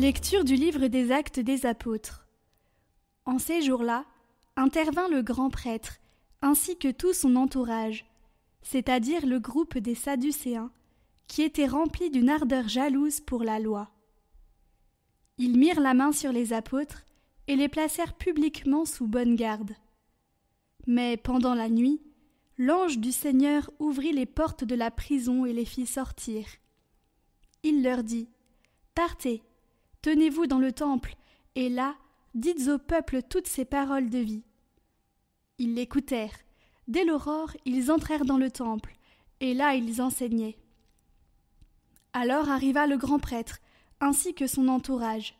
Lecture du livre des actes des apôtres. En ces jours-là, intervint le grand prêtre, ainsi que tout son entourage, c'est-à-dire le groupe des Sadducéens, qui étaient remplis d'une ardeur jalouse pour la loi. Ils mirent la main sur les apôtres et les placèrent publiquement sous bonne garde. Mais pendant la nuit, l'ange du Seigneur ouvrit les portes de la prison et les fit sortir. Il leur dit Partez, tenez-vous dans le temple, et là, dites au peuple toutes ces paroles de vie. Ils l'écoutèrent. Dès l'aurore, ils entrèrent dans le temple, et là ils enseignaient. Alors arriva le grand prêtre, ainsi que son entourage.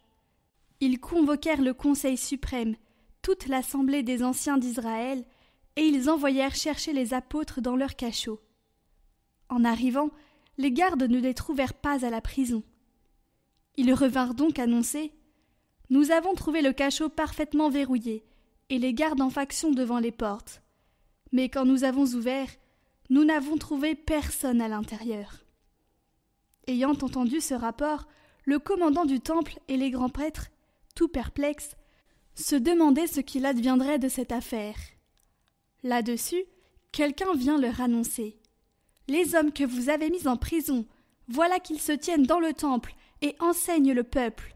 Ils convoquèrent le Conseil suprême, toute l'assemblée des anciens d'Israël, et ils envoyèrent chercher les apôtres dans leur cachot. En arrivant, les gardes ne les trouvèrent pas à la prison. Ils revinrent donc annoncer Nous avons trouvé le cachot parfaitement verrouillé, et les gardes en faction devant les portes. Mais quand nous avons ouvert, nous n'avons trouvé personne à l'intérieur. Ayant entendu ce rapport, le commandant du temple et les grands prêtres, tout perplexes, se demandaient ce qu'il adviendrait de cette affaire. Là-dessus, quelqu'un vient leur annoncer. Les hommes que vous avez mis en prison, voilà qu'ils se tiennent dans le temple et enseignent le peuple.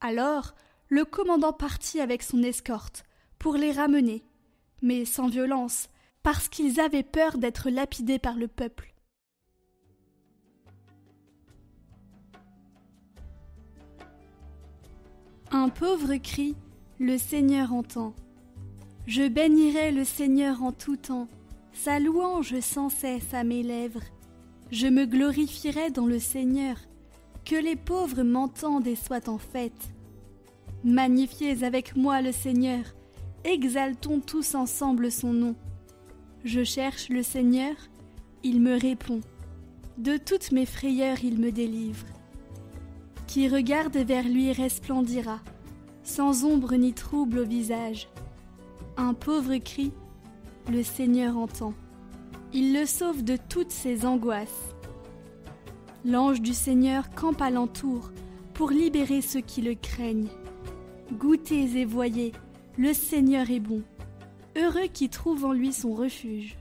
Alors, le commandant partit avec son escorte pour les ramener, mais sans violence, parce qu'ils avaient peur d'être lapidés par le peuple. Un pauvre cri, le Seigneur entend. Je bénirai le Seigneur en tout temps, sa louange sans cesse à mes lèvres. Je me glorifierai dans le Seigneur, que les pauvres m'entendent et soient en fête. Magnifiez avec moi le Seigneur, exaltons tous ensemble son nom. Je cherche le Seigneur, il me répond. De toutes mes frayeurs il me délivre. Qui regarde vers lui resplendira, sans ombre ni trouble au visage. Un pauvre cri, le Seigneur entend. Il le sauve de toutes ses angoisses. L'ange du Seigneur campe alentour pour libérer ceux qui le craignent. Goûtez et voyez, le Seigneur est bon. Heureux qui trouve en lui son refuge.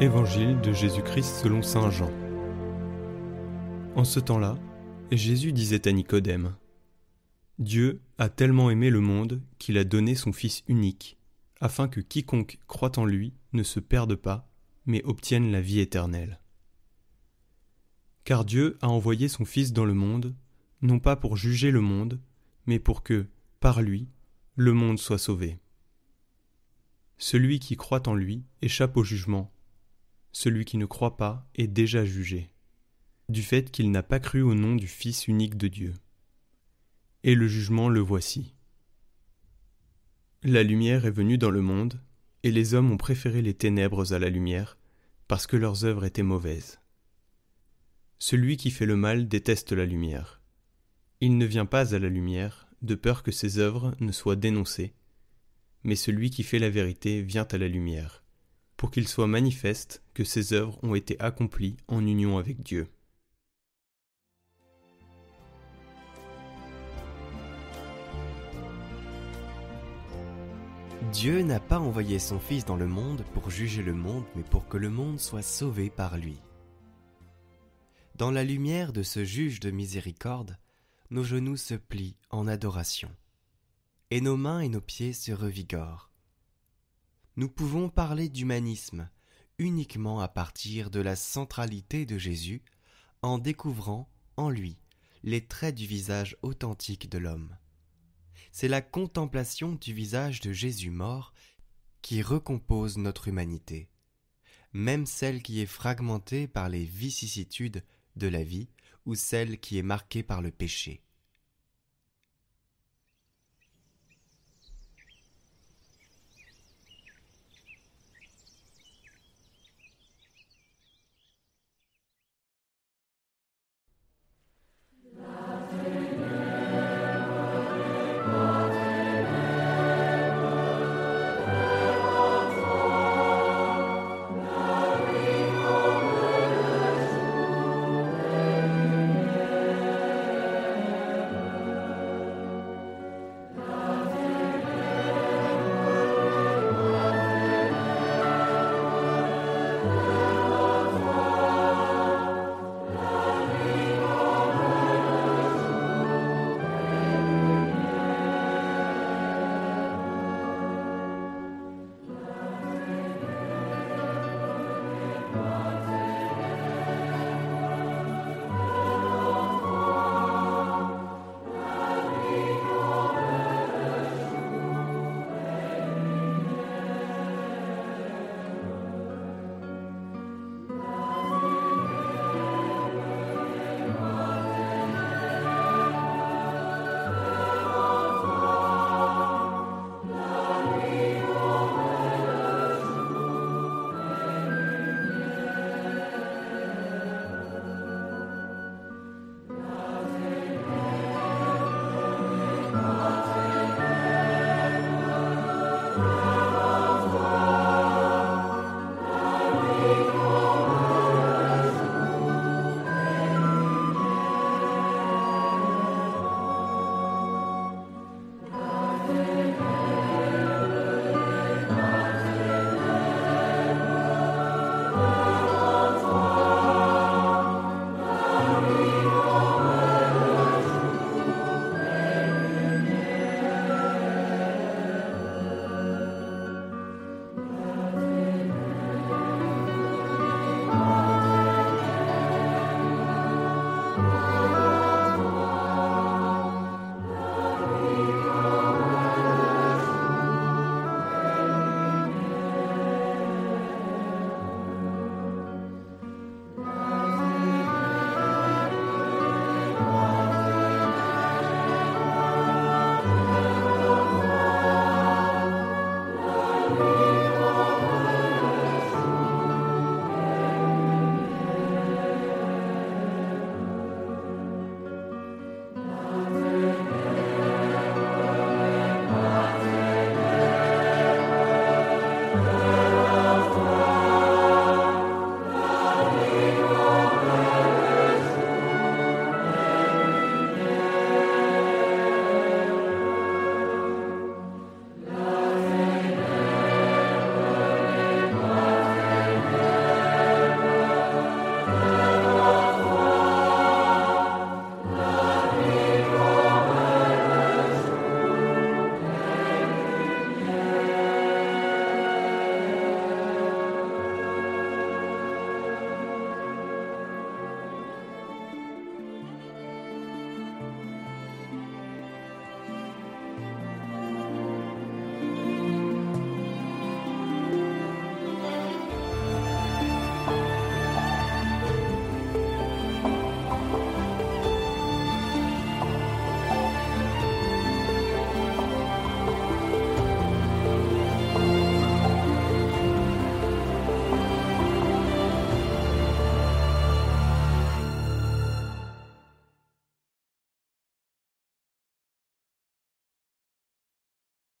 Évangile de Jésus-Christ selon Saint Jean. En ce temps-là, Jésus disait à Nicodème Dieu a tellement aimé le monde qu'il a donné son Fils unique, afin que quiconque croit en lui ne se perde pas, mais obtienne la vie éternelle. Car Dieu a envoyé son Fils dans le monde, non pas pour juger le monde, mais pour que, par lui, le monde soit sauvé. Celui qui croit en lui échappe au jugement, celui qui ne croit pas est déjà jugé, du fait qu'il n'a pas cru au nom du Fils unique de Dieu. Et le jugement le voici. La lumière est venue dans le monde, et les hommes ont préféré les ténèbres à la lumière, parce que leurs œuvres étaient mauvaises. Celui qui fait le mal déteste la lumière. Il ne vient pas à la lumière, de peur que ses œuvres ne soient dénoncées, mais celui qui fait la vérité vient à la lumière pour qu'il soit manifeste que ses œuvres ont été accomplies en union avec Dieu. Dieu n'a pas envoyé son Fils dans le monde pour juger le monde, mais pour que le monde soit sauvé par lui. Dans la lumière de ce juge de miséricorde, nos genoux se plient en adoration, et nos mains et nos pieds se revigorent nous pouvons parler d'humanisme uniquement à partir de la centralité de Jésus en découvrant en lui les traits du visage authentique de l'homme. C'est la contemplation du visage de Jésus mort qui recompose notre humanité, même celle qui est fragmentée par les vicissitudes de la vie ou celle qui est marquée par le péché.